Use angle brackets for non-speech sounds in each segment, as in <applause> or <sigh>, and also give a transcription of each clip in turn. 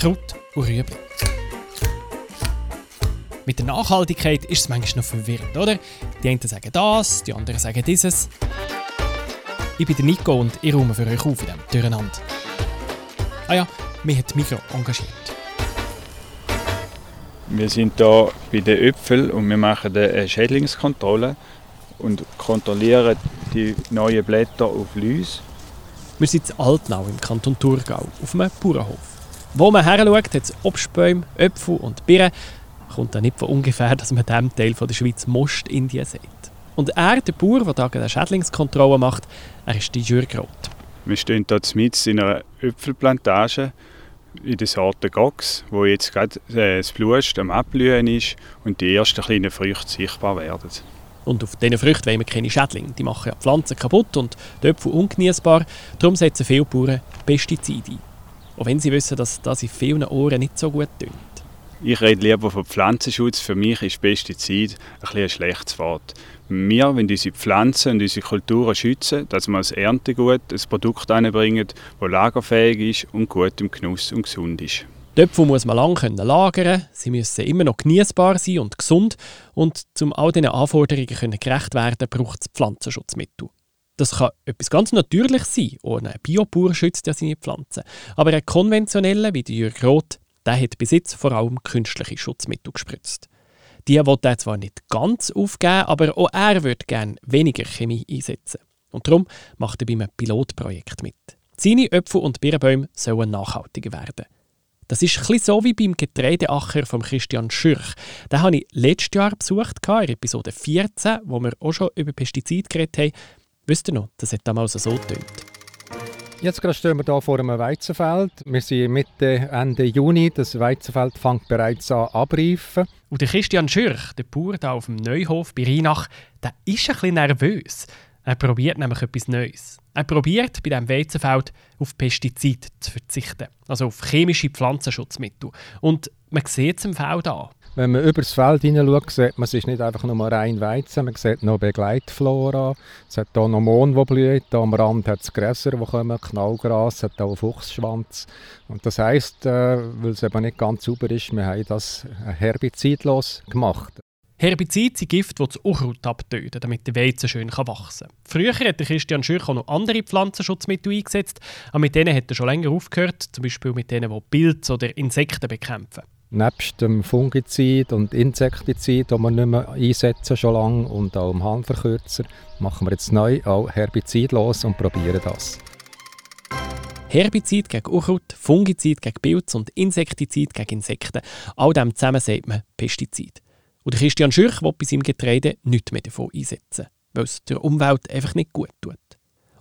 Kraut und Rüebli. Mit der Nachhaltigkeit ist es manchmal noch verwirrend, oder? Die einen sagen das, die anderen sagen dieses. Ich bin der Nico und ich räume für euch auf in diesem Durcheinander. Ah ja, mich hat Mikro engagiert. Wir sind hier bei den Äpfeln und wir machen eine Schädlingskontrolle und kontrollieren die neuen Blätter auf Läuse. Wir sind in Altnau im Kanton Thurgau auf einem Bauernhof. Wo man her schaut, hat es Obstbäume, Äpfel und Birnen. Kommt da nicht von ungefähr, dass man diesem Teil von der Schweiz Most-Indien sagt. Und er, der Bauer, der hier eine Schädlingskontrolle macht, er ist die Jürg Roth. Wir stehen hier mitten in einer Äpfelplantage in der Sorte Gox, wo jetzt gerade äh, das Blust am Abblühen ist und die ersten kleinen Früchte sichtbar werden. Und auf diesen Früchten wollen wir keine Schädlinge. Die machen ja die Pflanzen kaputt und die Äpfel ungenießbar. Darum setzen viele Bauern Pestizide ein. Auch wenn sie wissen, dass das in vielen Ohren nicht so gut tönt. Ich rede lieber von Pflanzenschutz. Für mich ist Pestizid ein, ein schlechtes Wort. Wir wollen unsere Pflanzen und unsere Kulturen schützen, dass wir als Erntegut ein Produkt anbringen, das lagerfähig ist und gut im Genuss und gesund ist. Äpfel muss man lange lagern, sie müssen immer noch genießbar sein und gesund und um all diesen Anforderungen gerecht werden, braucht es Pflanzenschutzmittel. Das kann etwas ganz Natürliches sein, und ein Biobauer schützt ja seine Pflanzen. Aber ein konventioneller, wie der Jürg Roth, der hat bis jetzt vor allem künstliche Schutzmittel gespritzt. Die will er zwar nicht ganz aufgeben, aber auch er würde gerne weniger Chemie einsetzen. Und darum macht er bei einem Pilotprojekt mit. Seine Äpfel und Birnbäume sollen nachhaltiger werden. Das ist ein so wie beim Getreideacher von Christian Schürch. Den habe ich letztes Jahr besucht, in Episode 14, wo wir auch schon über Pestizide geredet haben. Wisst ihr noch, das hat damals so getönt. Jetzt gerade stehen wir hier vor einem Weizenfeld. Wir sind Mitte, Ende Juni. Das Weizenfeld fängt bereits an abreifen. Und der Christian Schürch, der Bauer hier auf dem Neuhof bei Rheinach, der ist ein bisschen nervös. Er probiert nämlich etwas Neues. Er probiert bei diesem Weizenfeld auf Pestizide zu verzichten, also auf chemische Pflanzenschutzmittel. Und man sieht es im Feld an. Wenn man über das Feld hineinschaut, sieht man, es ist nicht einfach nur rein Weizen, man sieht noch Begleitflora. Es hat hier noch Mohn, die blüht, hier am Rand hat es Gräser, die kommen, Knallgras, es hat einen Fuchsschwanz. Und das heisst, äh, weil es eben nicht ganz sauber ist, wir haben das herbizidlos gemacht. Herbizide sind Gifte, die das Unkraut abtöten, damit der Weizen schön wachsen kann. Früher hat Christian Schürch auch noch andere Pflanzenschutzmittel eingesetzt, aber mit denen hat er schon länger aufgehört, zum Beispiel mit denen, die Pilze oder Insekten bekämpfen. Nebst dem Fungizid und Insektizid, das wir nicht mehr einsetzen schon lange, und auch dem Harnverkürzer, machen wir jetzt neu auch herbizidlos und probieren das. Herbizid gegen Unkraut, Fungizid gegen Pilze und Insektizid gegen Insekten. All dem zusammen sagt man Pestizid. Und Christian Schürch will bei seinem Getreide nichts mehr davon einsetzen, weil es der Umwelt einfach nicht gut tut.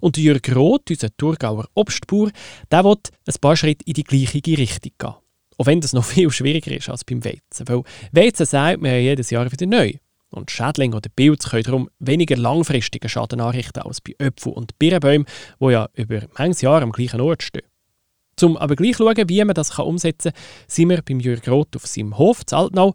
Und Jürg Roth, unser Thurgauer Obstbauer, der will ein paar Schritte in die gleiche Richtung gehen. Auch wenn das noch <laughs> viel schwieriger ist als beim Weizen. Weil Weizen sagt man ja jedes Jahr wieder neu. Und Schädlinge oder Pilze können darum weniger langfristigen Schaden anrichten als bei Äpfeln und Birnbäumen, die ja über manches Jahr am gleichen Ort stehen. Um aber gleich zu schauen, wie man das umsetzen kann, sind wir beim Jürg Roth auf seinem Hof zu Altnau.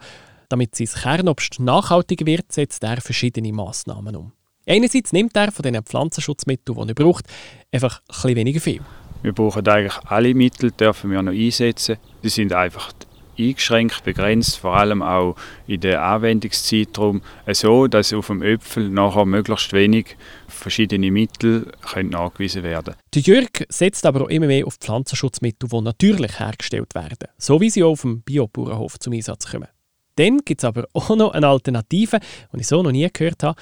Damit sein Kernobst nachhaltiger wird, setzt er verschiedene Massnahmen um. Einerseits nimmt er von den Pflanzenschutzmitteln, die er braucht, einfach ein bisschen weniger viel. Wir brauchen eigentlich alle Mittel, dürfen wir noch einsetzen. Die sind einfach eingeschränkt, begrenzt, vor allem auch in der Anwendungszeitraum, so dass auf dem Äpfel nachher möglichst wenig verschiedene Mittel können nachgewiesen werden Der Jürg setzt aber auch immer mehr auf Pflanzenschutzmittel, die natürlich hergestellt werden, so wie sie auch auf dem Biobauernhof zum Einsatz kommen. Dann gibt es aber auch noch eine Alternative, die ich so noch nie gehört habe,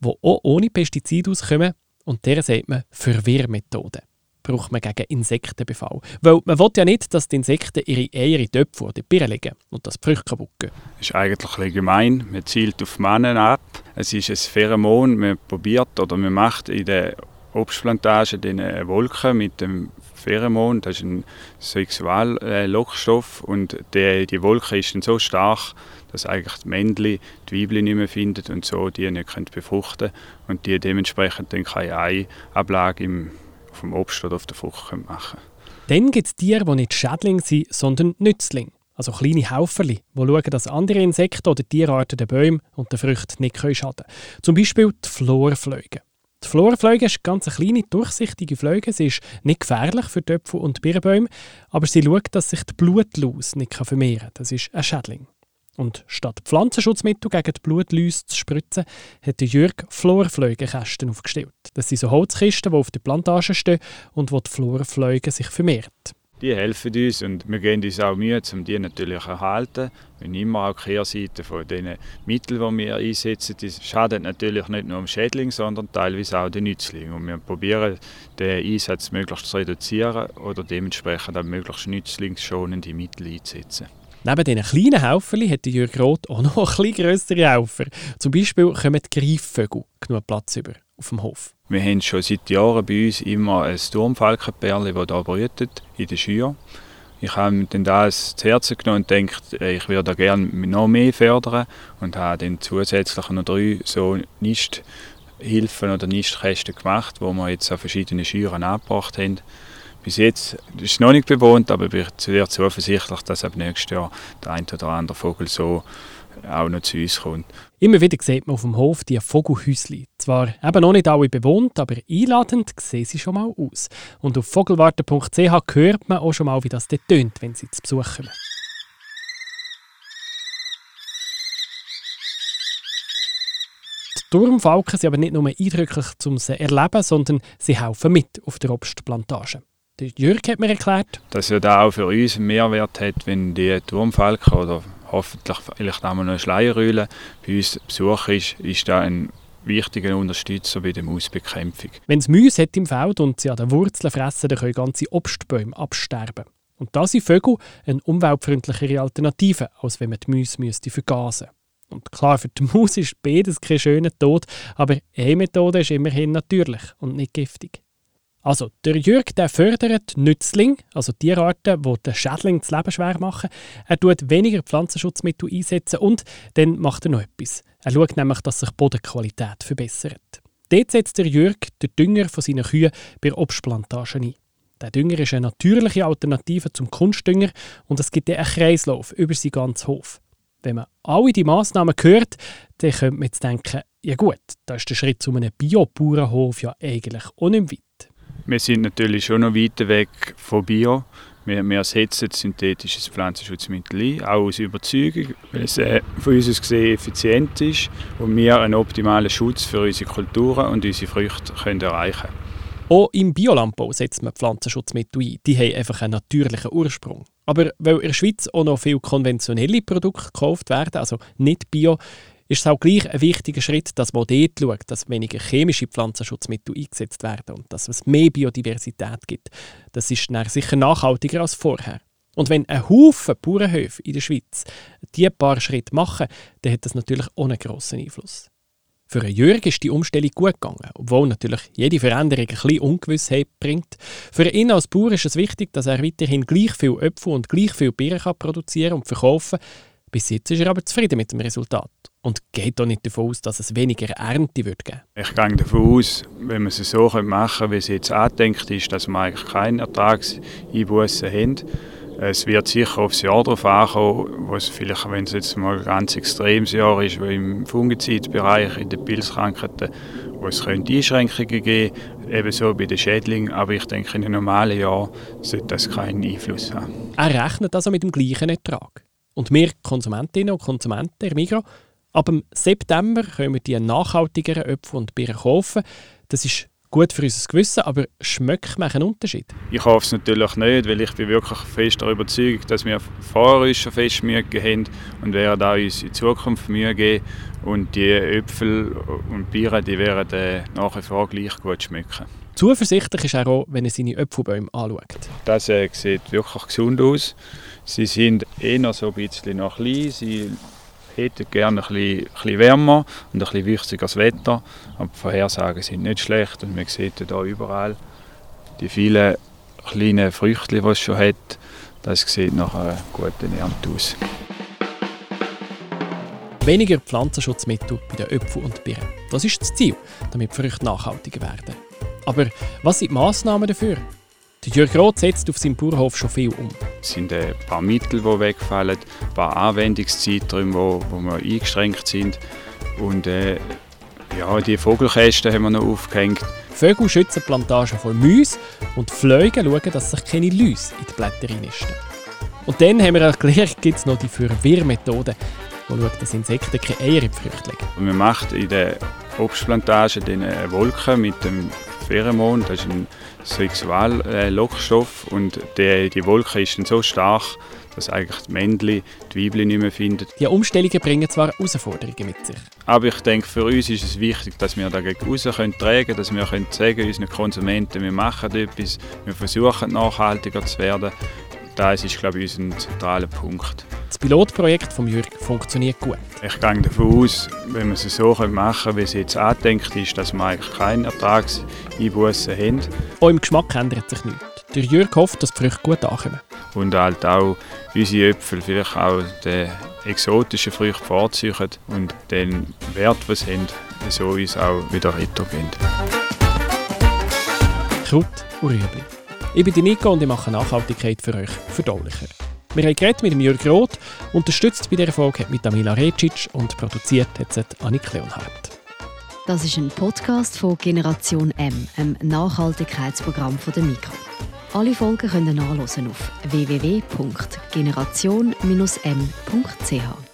die auch ohne Pestizide auskommen und der sagt man Verwirrmethode braucht man gegen Insektenbefall. Weil man will ja nicht, dass die Insekten ihre Eier in Töpfe oder Birnen legen und das Früchte kaputt gehen. Das ist eigentlich ein gemein. Man zielt auf Männer ab. Es ist ein Pheromon. Man probiert oder man macht in der Obstplantage eine Wolke mit dem Pheromon. Das ist ein Sexuallockstoff. Und die, die Wolke ist dann so stark, dass eigentlich die Männchen die Weibchen nicht mehr finden und so die nicht befruchten können und die dementsprechend dann keine Eiablage im dem Obst oder auf der Frucht machen Dann gibt es Tiere, die nicht Schädlinge sind, sondern Nützlinge. Also kleine Hauferli, die schauen, dass andere Insekten oder Tierarten den Bäumen und den Früchten nicht schaden können. Zum Beispiel die Florfliegen. Die Florafliege ist ganz eine kleine, durchsichtige Fliege. Sie ist nicht gefährlich für Äpfel und Birnbäume, aber sie schaut, dass sich die Blutlaus nicht vermehren kann. Das ist ein Schädling. Und statt Pflanzenschutzmittel gegen die Blutläuse zu spritzen, hat Jürg Florfleugenkästen aufgestellt. Das sind so Holzkisten, die auf der Plantage stehen und wo die Florfleuge sich vermehrt. Die helfen uns und wir geben uns auch Mühe, um die natürlich zu erhalten. Wir immer auch die Kehrseite von den Mitteln, die wir einsetzen, die schaden natürlich nicht nur dem Schädling, sondern teilweise auch den Nützlingen. Und wir probieren, den Einsatz möglichst zu reduzieren oder dementsprechend auch möglichst nützlingsschonende Mittel einzusetzen. Neben diesen kleinen Häufern hat Jürg Roth auch noch <laughs> ein grössere Helfer. Zum Beispiel kommen die Greifvögel genug Platz über auf dem Hof. Wir haben schon seit Jahren bei uns immer ein Turmfalkenperle, das hier brütet, in der Schür. Ich habe mir das zu Herzen genommen und gedacht, ich würde da gerne noch mehr fördern und habe dann zusätzlich noch drei so Nisthilfen oder Nistkästen gemacht, wo wir jetzt an verschiedenen Schüren angebracht haben. Bis jetzt ist es noch nicht bewohnt, aber ich bin sehr zuversichtlich, dass ab nächstes Jahr der ein oder andere Vogel so auch noch zu uns kommt. Immer wieder sieht man auf dem Hof die Vogelhäuschen. Zwar eben noch nicht alle bewohnt, aber einladend sehen sie schon mal aus. Und auf vogelwarte.ch hört man auch schon mal, wie das dort tönt, wenn sie zu Besuch kommen. Die Turmfalken sind aber nicht nur eindrücklich zum sie erleben, sondern sie helfen mit auf der Obstplantage. Der Jürg hat mir erklärt, dass ja da auch für uns einen Mehrwert hat, wenn die Turmfalken oder hoffentlich vielleicht auch mal noch eine Schleierröhle bei uns Besuch ist, ist da ein wichtiger Unterstützer bei der Mausbekämpfung. Wenn es Mäuse hat im Feld und sie an den Wurzeln fressen, dann können ganze Obstbäume absterben. Und da sind Vögel eine umweltfreundlichere Alternative, als wenn man die Mäuse müsste vergasen Und klar, für die Maus ist beides kein schöner Tod, aber eine Methode ist immerhin natürlich und nicht giftig. Also, der Jürg der fördert Nützling, also Tierarten, die den Schädling das Leben schwer machen. Er tut weniger Pflanzenschutzmittel einsetzen und dann macht er noch etwas. Er schaut nämlich, dass sich die Bodenqualität verbessert. Dort setzt der Jürg den Dünger von seinen Kühen bei Obstplantagen ein. Der Dünger ist eine natürliche Alternative zum Kunstdünger und es gibt einen Kreislauf über seinen ganzen Hof. Wenn man alle die Massnahmen hört, dann könnte man jetzt denken, ja gut, da ist der Schritt zu einem Bio-Bauernhof ja eigentlich auch nicht weit. Wir sind natürlich schon noch weit weg von Bio. Wir, wir ersetzen synthetisches Pflanzenschutzmittel ein, auch aus Überzeugung, weil es äh, von uns gesehen effizient ist und wir einen optimalen Schutz für unsere Kulturen und unsere Früchte können erreichen können. Auch im Biolandbau setzt man Pflanzenschutzmittel ein. Die haben einfach einen natürlichen Ursprung. Aber weil in der Schweiz auch noch viele konventionelle Produkte gekauft werden, also nicht Bio, ist es auch gleich ein wichtiger Schritt, dass man dort schaut, dass weniger chemische Pflanzenschutzmittel eingesetzt werden und dass es mehr Biodiversität gibt. Das ist dann sicher nachhaltiger als vorher. Und wenn ein Haufen Bauernhöfe in der Schweiz diese paar Schritte machen, dann hat das natürlich einen grossen Einfluss. Für Jürg ist die Umstellung gut gegangen, obwohl natürlich jede Veränderung ein bisschen Ungewissheit bringt. Für ihn als Bauer ist es wichtig, dass er weiterhin gleich viel Äpfel und gleich viel Bier produzieren und verkaufen kann. Bis jetzt ist er aber zufrieden mit dem Resultat und geht auch nicht davon aus, dass es weniger Ernte wird geben Ich gehe davon aus, wenn man es so machen könnte, wie es jetzt angedenkt ist, dass wir eigentlich keine Ertragseinbußen haben. Es wird sicher aufs Jahr darauf ankommen, wo es vielleicht, wenn es jetzt mal ein ganz extremes Jahr ist, wie im Fungizidbereich, in den Pilzkrankheiten, wo es könnte Einschränkungen geben ebenso bei den Schädlingen. Aber ich denke, in einem normalen Jahr sollte das keinen Einfluss haben. Er rechnet also mit dem gleichen Ertrag. Und wir Konsumentinnen und Konsumenten im Migros Ab September können wir die nachhaltigeren Äpfel und Birnen kaufen. Das ist gut für unser Gewissen, aber schmeckt man einen Unterschied? Ich hoffe es natürlich nicht, weil ich bin wirklich fest darüber überzeugt, dass wir vorher uns schon fest Mühe haben und werden auch uns in Zukunft Mühe geben. Und die Äpfel und Birnen, die werden äh, nach wie vor gleich gut schmecken. Zuversichtlich ist er auch, wenn er seine Äpfelbäume anschaut. Das äh, sieht wirklich gesund aus. Sie sind eher so ein bisschen noch klein. Sie hätte gerne ein bisschen, wärmer und ein bisschen wichtigeres Wetter. Aber die Vorhersagen sind nicht schlecht und man sieht hier überall die vielen kleinen Früchte, die es schon hat. Das sieht nach einer guten Ernte aus. Weniger Pflanzenschutzmittel bei den Äpfeln und Birnen. Das ist das Ziel, damit die Früchte nachhaltiger werden. Aber was sind die Massnahmen dafür? Der Jörg Roth setzt auf seinem Bauernhof schon viel um. Es sind ein paar Mittel, die wegfallen, ein paar Anwendungszeiträume, wo, wo wir eingeschränkt sind. Und äh, Ja, die Vogelkästen haben wir noch aufgehängt. Vögel schützen Plantagen vor Mäusen und Fliegen schauen, dass sich keine Läuse in die Blätter nisten. Und dann haben wir erklärt, gibt es noch die Verwirrmethode, die schaut, dass Insekten keine Eier in die Früchte legen. Und man macht in der Obstplantage eine Wolke mit dem Pheromon, das ist ein Sexuallockstoff und die, die Wolke ist dann so stark, dass eigentlich die Männchen die Weibchen nicht mehr finden. Die Umstellungen bringen zwar Herausforderungen mit sich. Aber ich denke, für uns ist es wichtig, dass wir dagegen raus können tragen dass wir können sagen unseren Konsumenten, wir machen etwas, wir versuchen nachhaltiger zu werden. Das ist, glaube ich, unser zentraler Punkt. Das Pilotprojekt von Jürg funktioniert gut. Ich gehe davon aus, wenn wir es so machen können, wie es jetzt angedenkt ist, dass wir eigentlich keine Ertragseinbußen haben. Auch im Geschmack ändert sich nichts. Der Jürg hofft, dass die Früchte gut ankommen. Und halt auch unsere Äpfel vielleicht auch den exotischen Früchten vorziehen und den Wert, was sie haben, so uns auch wieder rettogeben. Kraut und Rüebli. Ich bin Nico und ich mache Nachhaltigkeit für euch verdaulicher. Wir haben geredet mit Jürg Roth, unterstützt bei dieser Folge mit Amila Recic und produziert hat Annik Leonhardt. Das ist ein Podcast von Generation M, einem Nachhaltigkeitsprogramm von der Mikro. Alle Folgen können nachlesen auf www.generation-m.ch.